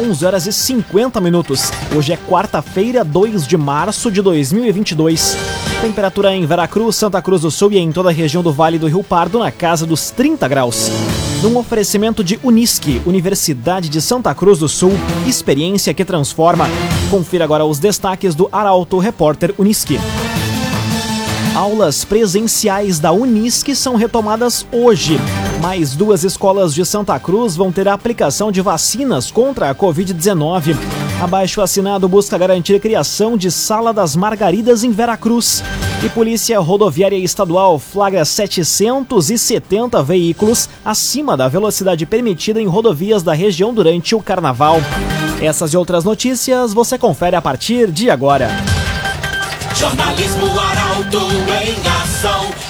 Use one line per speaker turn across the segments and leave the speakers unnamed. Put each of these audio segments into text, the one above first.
11 horas e 50 minutos. Hoje é quarta-feira, 2 de março de 2022. Temperatura em Veracruz, Santa Cruz do Sul e em toda a região do Vale do Rio Pardo na casa dos 30 graus. Num oferecimento de Unisque, Universidade de Santa Cruz do Sul, experiência que transforma. Confira agora os destaques do Arauto Repórter Unisque. Aulas presenciais da Unisque são retomadas hoje. Mais duas escolas de Santa Cruz vão ter a aplicação de vacinas contra a Covid-19. Abaixo assinado busca garantir a criação de Sala das Margaridas em Veracruz. E Polícia Rodoviária Estadual flagra 770 veículos acima da velocidade permitida em rodovias da região durante o carnaval. Essas e outras notícias você confere a partir de agora.
Jornalismo Arauto em ação.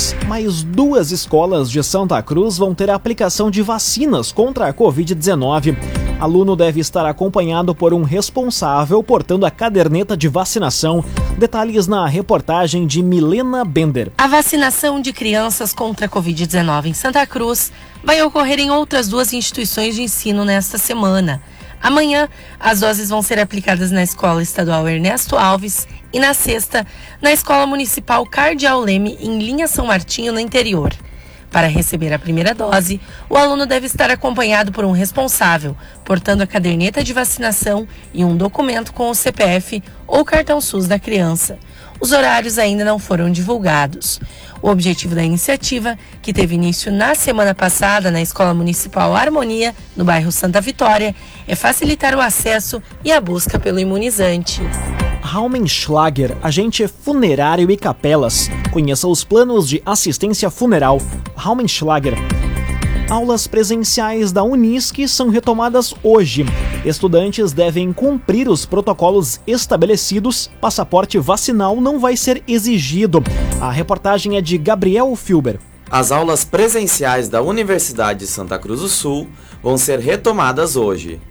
Mais duas escolas de Santa Cruz vão ter a aplicação de vacinas contra a Covid-19. Aluno deve estar acompanhado por um responsável portando a caderneta de vacinação. Detalhes na reportagem de Milena Bender.
A vacinação de crianças contra a Covid-19 em Santa Cruz vai ocorrer em outras duas instituições de ensino nesta semana. Amanhã, as doses vão ser aplicadas na Escola Estadual Ernesto Alves e na sexta, na Escola Municipal Cardeal Leme, em Linha São Martinho, no interior. Para receber a primeira dose, o aluno deve estar acompanhado por um responsável, portando a caderneta de vacinação e um documento com o CPF ou cartão SUS da criança. Os horários ainda não foram divulgados. O objetivo da iniciativa, que teve início na semana passada na Escola Municipal Harmonia, no bairro Santa Vitória, é facilitar o acesso e a busca pelo imunizante.
Raumenschlager, agente funerário e capelas. Conheça os planos de assistência funeral. Raumenschlager aulas presenciais da Unisc são retomadas hoje. Estudantes devem cumprir os protocolos estabelecidos. Passaporte vacinal não vai ser exigido. A reportagem é de Gabriel Filber.
As aulas presenciais da Universidade de Santa Cruz do Sul vão ser retomadas hoje.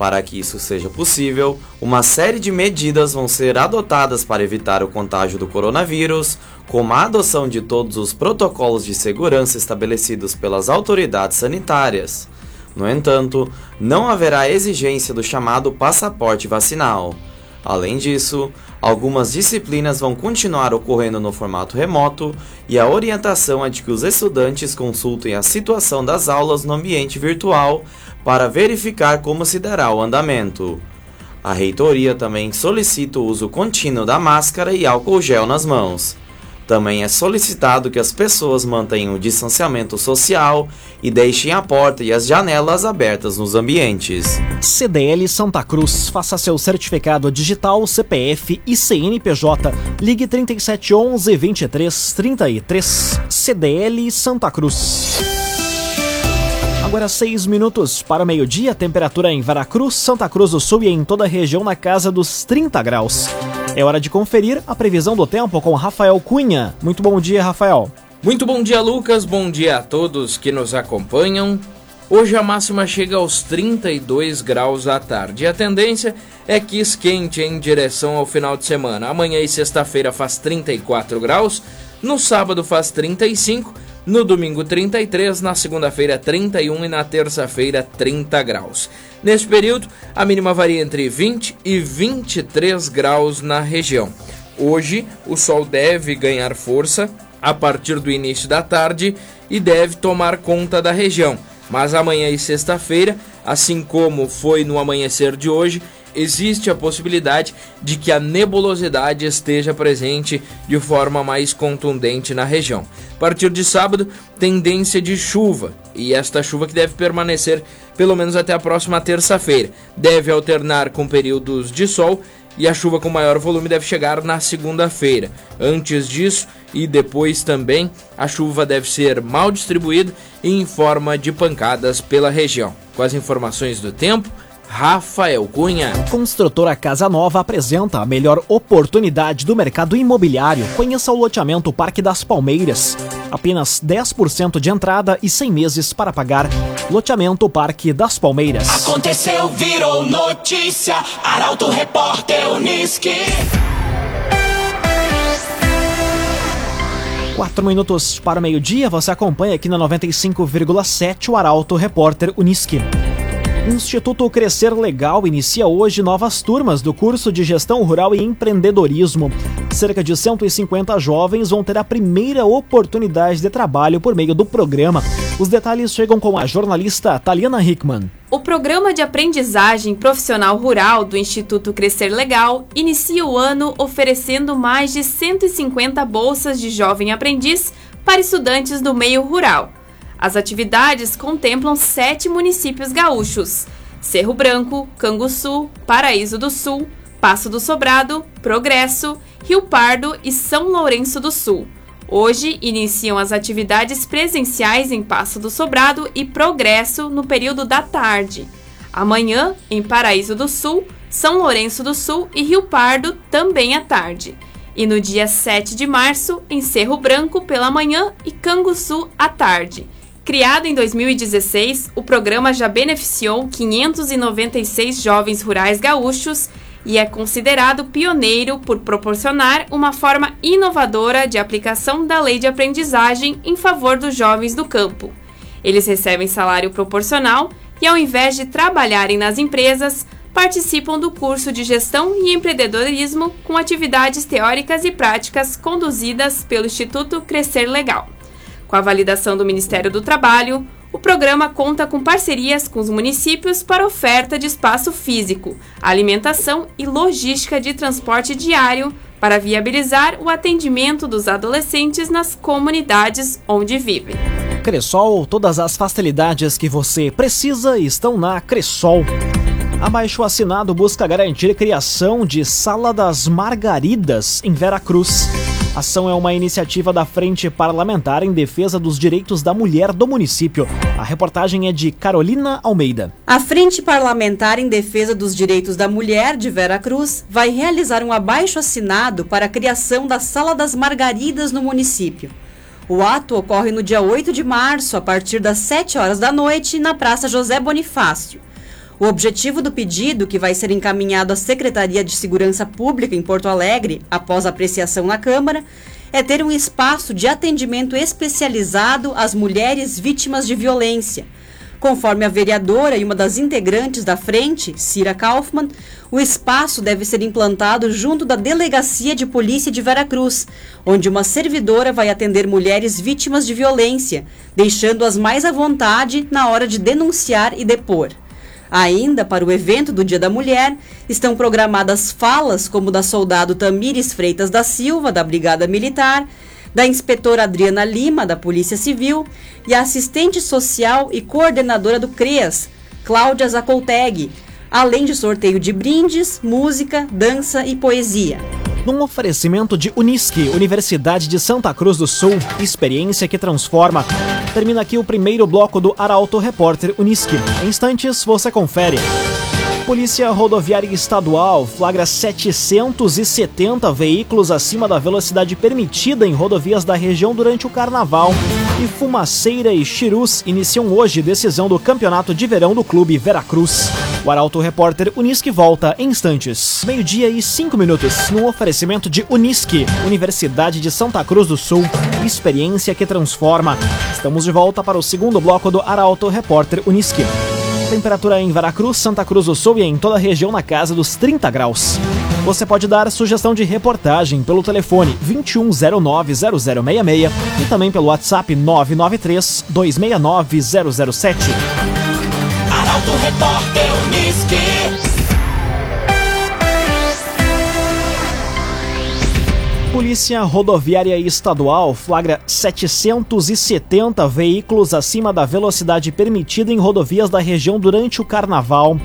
Para que isso seja possível, uma série de medidas vão ser adotadas para evitar o contágio do coronavírus, como a adoção de todos os protocolos de segurança estabelecidos pelas autoridades sanitárias. No entanto, não haverá exigência do chamado passaporte vacinal. Além disso, algumas disciplinas vão continuar ocorrendo no formato remoto e a orientação é de que os estudantes consultem a situação das aulas no ambiente virtual para verificar como se dará o andamento. A reitoria também solicita o uso contínuo da máscara e álcool gel nas mãos. Também é solicitado que as pessoas mantenham o distanciamento social e deixem a porta e as janelas abertas nos ambientes.
CDL Santa Cruz. Faça seu certificado digital, CPF e CNPJ. Ligue 3711 2333. CDL Santa Cruz. Agora seis minutos para meio-dia, temperatura em Veracruz, Santa Cruz do Sul e em toda a região na casa dos 30 graus. É hora de conferir a previsão do tempo com Rafael Cunha. Muito bom dia, Rafael.
Muito bom dia, Lucas. Bom dia a todos que nos acompanham. Hoje a máxima chega aos 32 graus à tarde. A tendência é que esquente em direção ao final de semana. Amanhã e sexta-feira faz 34 graus, no sábado faz 35, no domingo 33, na segunda-feira 31 e na terça-feira 30 graus. Neste período, a mínima varia entre 20 e 23 graus na região. Hoje, o sol deve ganhar força a partir do início da tarde e deve tomar conta da região. Mas amanhã e sexta-feira, assim como foi no amanhecer de hoje, existe a possibilidade de que a nebulosidade esteja presente de forma mais contundente na região. A partir de sábado, tendência de chuva, e esta chuva que deve permanecer pelo menos até a próxima terça-feira. Deve alternar com períodos de sol e a chuva com maior volume deve chegar na segunda-feira. Antes disso e depois também, a chuva deve ser mal distribuída em forma de pancadas pela região. Com as informações do tempo, Rafael Cunha.
Construtora Casa Nova apresenta a melhor oportunidade do mercado imobiliário. Conheça o loteamento Parque das Palmeiras. Apenas 10% de entrada e 100 meses para pagar. Loteamento Parque das Palmeiras.
Aconteceu, virou notícia. Arauto Repórter Uniski.
Quatro minutos para o meio-dia, você acompanha aqui na 95,7 o Arauto Repórter Uniski. Instituto Crescer Legal inicia hoje novas turmas do curso de Gestão Rural e Empreendedorismo. Cerca de 150 jovens vão ter a primeira oportunidade de trabalho por meio do programa. Os detalhes chegam com a jornalista Taliana Hickman.
O programa de aprendizagem profissional rural do Instituto Crescer Legal inicia o ano oferecendo mais de 150 bolsas de jovem aprendiz para estudantes do meio rural. As atividades contemplam sete municípios gaúchos: Cerro Branco, Canguçu, Paraíso do Sul, Passo do Sobrado, Progresso, Rio Pardo e São Lourenço do Sul. Hoje iniciam as atividades presenciais em Passo do Sobrado e Progresso no período da tarde. Amanhã, em Paraíso do Sul, São Lourenço do Sul e Rio Pardo, também à tarde. E no dia 7 de março, em Cerro Branco pela manhã e Canguçu à tarde. Criado em 2016, o programa já beneficiou 596 jovens rurais gaúchos e é considerado pioneiro por proporcionar uma forma inovadora de aplicação da lei de aprendizagem em favor dos jovens do campo. Eles recebem salário proporcional e, ao invés de trabalharem nas empresas, participam do curso de Gestão e Empreendedorismo com atividades teóricas e práticas conduzidas pelo Instituto Crescer Legal. Com a validação do Ministério do Trabalho, o programa conta com parcerias com os municípios para oferta de espaço físico, alimentação e logística de transporte diário para viabilizar o atendimento dos adolescentes nas comunidades onde vivem.
Cressol, todas as facilidades que você precisa estão na Cressol. Abaixo assinado busca garantir criação de Sala das Margaridas em Veracruz. A ação é uma iniciativa da Frente Parlamentar em Defesa dos Direitos da Mulher do município. A reportagem é de Carolina Almeida.
A Frente Parlamentar em Defesa dos Direitos da Mulher de Veracruz vai realizar um abaixo assinado para a criação da Sala das Margaridas no município. O ato ocorre no dia 8 de março, a partir das 7 horas da noite, na Praça José Bonifácio. O objetivo do pedido, que vai ser encaminhado à Secretaria de Segurança Pública em Porto Alegre, após apreciação na Câmara, é ter um espaço de atendimento especializado às mulheres vítimas de violência. Conforme a vereadora e uma das integrantes da frente, Cira Kaufmann, o espaço deve ser implantado junto da Delegacia de Polícia de Veracruz, onde uma servidora vai atender mulheres vítimas de violência, deixando-as mais à vontade na hora de denunciar e depor. Ainda para o evento do Dia da Mulher, estão programadas falas como da soldado Tamires Freitas da Silva, da Brigada Militar, da inspetora Adriana Lima, da Polícia Civil, e a assistente social e coordenadora do CREAS, Cláudia Zacolteg, além de sorteio de brindes, música, dança e poesia
num oferecimento de Unisque, Universidade de Santa Cruz do Sul, experiência que transforma. Termina aqui o primeiro bloco do Arauto Repórter Unisque. Em instantes você confere. Polícia Rodoviária Estadual flagra 770 veículos acima da velocidade permitida em rodovias da região durante o carnaval. E Fumaceira e Chirus iniciam hoje decisão do Campeonato de Verão do Clube Veracruz. O Arauto Repórter Unisque volta em instantes. Meio-dia e cinco minutos, no oferecimento de Unisque, Universidade de Santa Cruz do Sul. Experiência que transforma. Estamos de volta para o segundo bloco do Arauto Repórter Unisque. Temperatura em Veracruz, Santa Cruz do Sul e em toda a região na casa dos 30 graus. Você pode dar sugestão de reportagem pelo telefone 21090066 e também pelo WhatsApp 993 269 007.
Arauto Repórter Unisque.
Polícia Rodoviária Estadual flagra 770 veículos acima da velocidade permitida em rodovias da região durante o carnaval.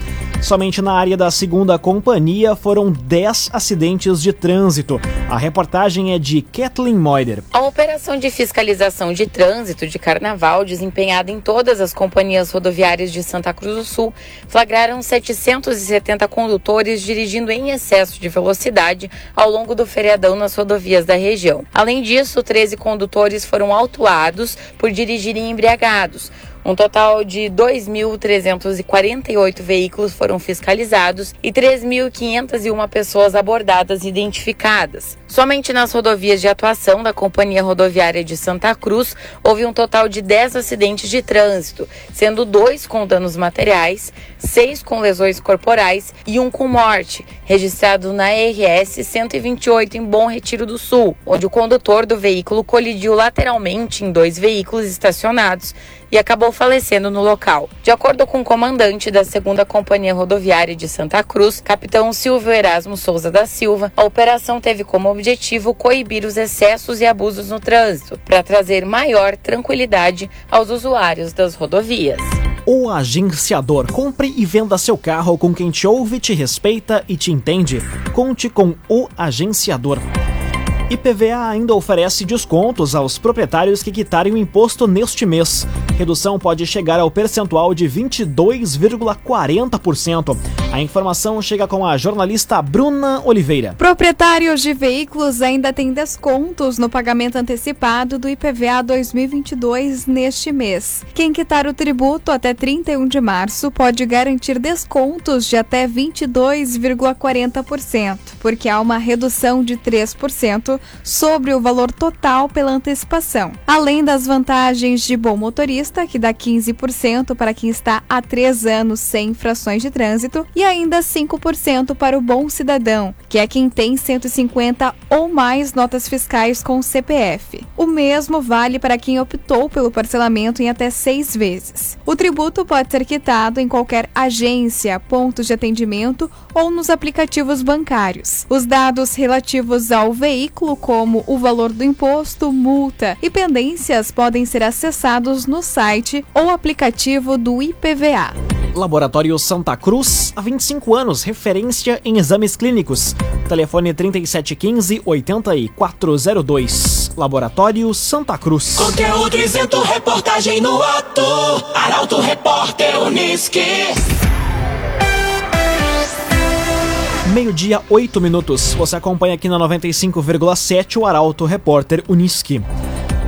Somente na área da segunda companhia foram 10 acidentes de trânsito. A reportagem é de Kathleen Moider.
A operação de fiscalização de trânsito de carnaval, desempenhada em todas as companhias rodoviárias de Santa Cruz do Sul, flagraram 770 condutores dirigindo em excesso de velocidade ao longo do feriadão nas rodovias da região. Além disso, 13 condutores foram autuados por dirigirem embriagados. Um total de 2.348 veículos foram fiscalizados e 3.501 pessoas abordadas e identificadas. Somente nas rodovias de atuação da Companhia Rodoviária de Santa Cruz houve um total de 10 acidentes de trânsito, sendo dois com danos materiais, seis com lesões corporais e um com morte, registrado na RS 128 em Bom Retiro do Sul, onde o condutor do veículo colidiu lateralmente em dois veículos estacionados e acabou falecendo no local. De acordo com o comandante da 2 Companhia Rodoviária de Santa Cruz, capitão Silvio Erasmo Souza da Silva, a operação teve como objetivo coibir os excessos e abusos no trânsito, para trazer maior tranquilidade aos usuários das rodovias.
O agenciador. Compre e venda seu carro com quem te ouve, te respeita e te entende. Conte com o agenciador. IPVA ainda oferece descontos aos proprietários que quitarem o imposto neste mês. Redução pode chegar ao percentual de 22,40%. A informação chega com a jornalista Bruna Oliveira.
Proprietários de veículos ainda têm descontos no pagamento antecipado do IPVA 2022 neste mês. Quem quitar o tributo até 31 de março pode garantir descontos de até 22,40%, porque há uma redução de 3% sobre o valor total pela antecipação. Além das vantagens de bom motorista, que dá 15% para quem está há três anos sem infrações de trânsito, e ainda 5% para o bom cidadão, que é quem tem 150 ou mais notas fiscais com CPF. O mesmo vale para quem optou pelo parcelamento em até seis vezes. O tributo pode ser quitado em qualquer agência, pontos de atendimento ou nos aplicativos bancários. Os dados relativos ao veículo, como o valor do imposto, multa e pendências, podem ser acessados no site ou aplicativo do IPVA.
Laboratório Santa Cruz, há 25 anos, referência em exames clínicos. Telefone 3715 8402. Laboratório Santa Cruz.
Conteúdo isento, reportagem no ato. Arauto Repórter Uniski.
Meio-dia, 8 minutos. Você acompanha aqui na 95,7 o Arauto Repórter Uniski.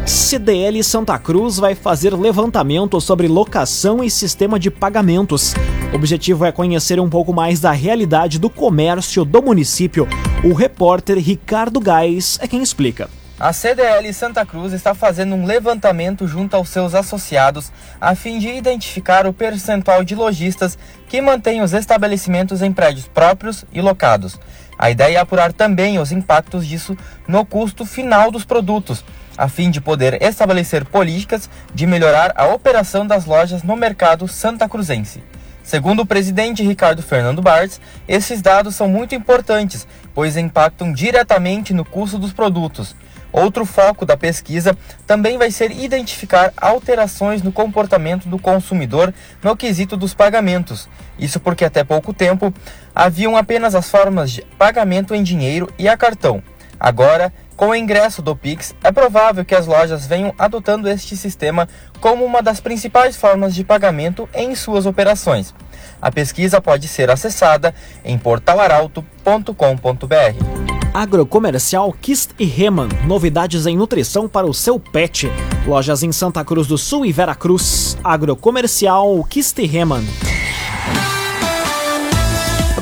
CDL Santa Cruz vai fazer levantamento sobre locação e sistema de pagamentos. O objetivo é conhecer um pouco mais da realidade do comércio do município. O repórter Ricardo Gás é quem explica.
A CDL Santa Cruz está fazendo um levantamento junto aos seus associados a fim de identificar o percentual de lojistas que mantêm os estabelecimentos em prédios próprios e locados. A ideia é apurar também os impactos disso no custo final dos produtos, a fim de poder estabelecer políticas de melhorar a operação das lojas no mercado santa cruzense. Segundo o presidente Ricardo Fernando Bartz, esses dados são muito importantes, pois impactam diretamente no custo dos produtos. Outro foco da pesquisa também vai ser identificar alterações no comportamento do consumidor no quesito dos pagamentos. Isso porque até pouco tempo haviam apenas as formas de pagamento em dinheiro e a cartão. Agora, com o ingresso do Pix, é provável que as lojas venham adotando este sistema como uma das principais formas de pagamento em suas operações. A pesquisa pode ser acessada em portalaralto.com.br.
Agrocomercial Kist e Reman, novidades em nutrição para o seu pet. Lojas em Santa Cruz do Sul e Veracruz. Agrocomercial Kist e Reman.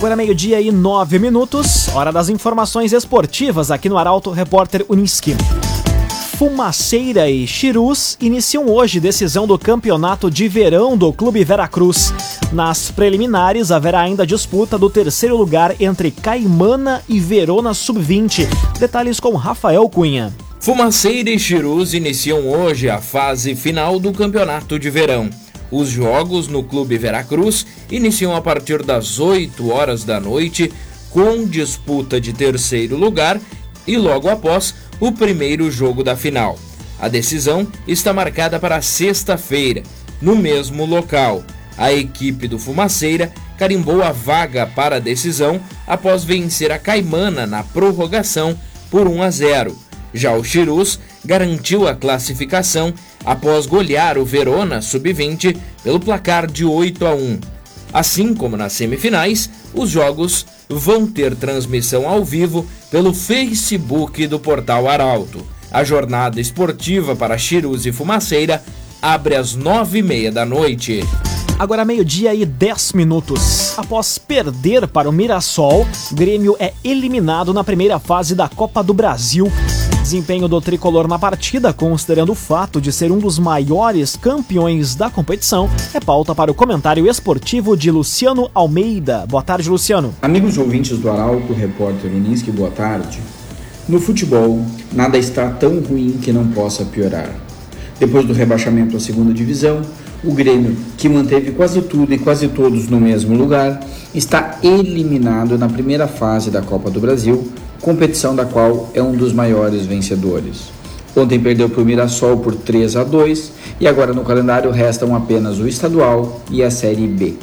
Agora meio-dia e nove minutos, hora das informações esportivas aqui no Arauto Repórter Uniski. Fumaceira e Chirus iniciam hoje decisão do campeonato de verão do Clube Veracruz. Nas preliminares, haverá ainda disputa do terceiro lugar entre Caimana e Verona Sub-20. Detalhes com Rafael Cunha.
Fumaceira e Chirus iniciam hoje a fase final do campeonato de verão. Os jogos no Clube Veracruz iniciam a partir das 8 horas da noite, com disputa de terceiro lugar e logo após o primeiro jogo da final. A decisão está marcada para sexta-feira, no mesmo local. A equipe do Fumaceira carimbou a vaga para a decisão após vencer a Caimana na prorrogação por 1 a 0. Já o Chirus garantiu a classificação após golear o Verona sub-20 pelo placar de 8 a 1. Assim como nas semifinais, os jogos vão ter transmissão ao vivo pelo Facebook do Portal Arauto. A jornada esportiva para Chirus e Fumaceira abre às nove e meia da noite.
Agora meio-dia e 10 minutos. Após perder para o Mirassol, Grêmio é eliminado na primeira fase da Copa do Brasil. Desempenho do tricolor na partida, considerando o fato de ser um dos maiores campeões da competição, é pauta para o comentário esportivo de Luciano Almeida. Boa tarde, Luciano.
Amigos ouvintes do Arauto, repórter Unisque, boa tarde. No futebol, nada está tão ruim que não possa piorar. Depois do rebaixamento à segunda divisão, o Grêmio, que manteve quase tudo e quase todos no mesmo lugar, está eliminado na primeira fase da Copa do Brasil, competição da qual é um dos maiores vencedores. Ontem perdeu para o Mirassol por 3 a 2 e agora no calendário restam apenas o estadual e a Série B.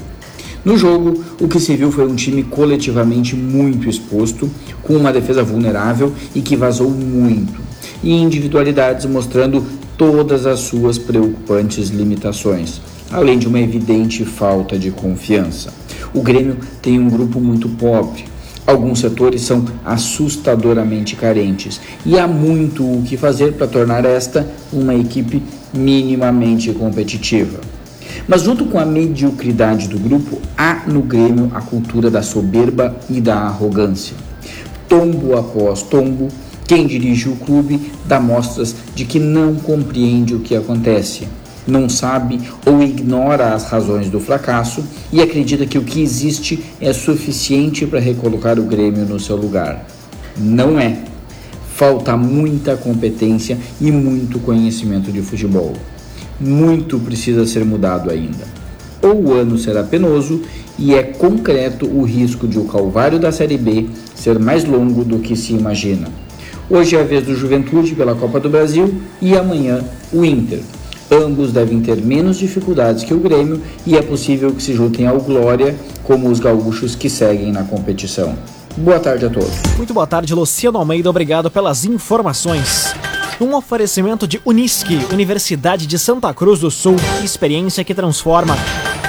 No jogo, o que se viu foi um time coletivamente muito exposto, com uma defesa vulnerável e que vazou muito, e individualidades mostrando todas as suas preocupantes limitações, além de uma evidente falta de confiança. O Grêmio tem um grupo muito pobre. Alguns setores são assustadoramente carentes e há muito o que fazer para tornar esta uma equipe minimamente competitiva. Mas, junto com a mediocridade do grupo, há no Grêmio a cultura da soberba e da arrogância. Tombo após tombo, quem dirige o clube dá mostras de que não compreende o que acontece, não sabe ou ignora as razões do fracasso e acredita que o que existe é suficiente para recolocar o Grêmio no seu lugar. Não é. Falta muita competência e muito conhecimento de futebol. Muito precisa ser mudado ainda. Ou o ano será penoso e é concreto o risco de o calvário da Série B ser mais longo do que se imagina. Hoje é a vez do Juventude pela Copa do Brasil e amanhã o Inter. Ambos devem ter menos dificuldades que o Grêmio e é possível que se juntem ao Glória, como os gaúchos que seguem na competição. Boa tarde a todos.
Muito boa tarde, Luciano Almeida. Obrigado pelas informações. Um oferecimento de Unisque, Universidade de Santa Cruz do Sul, experiência que transforma.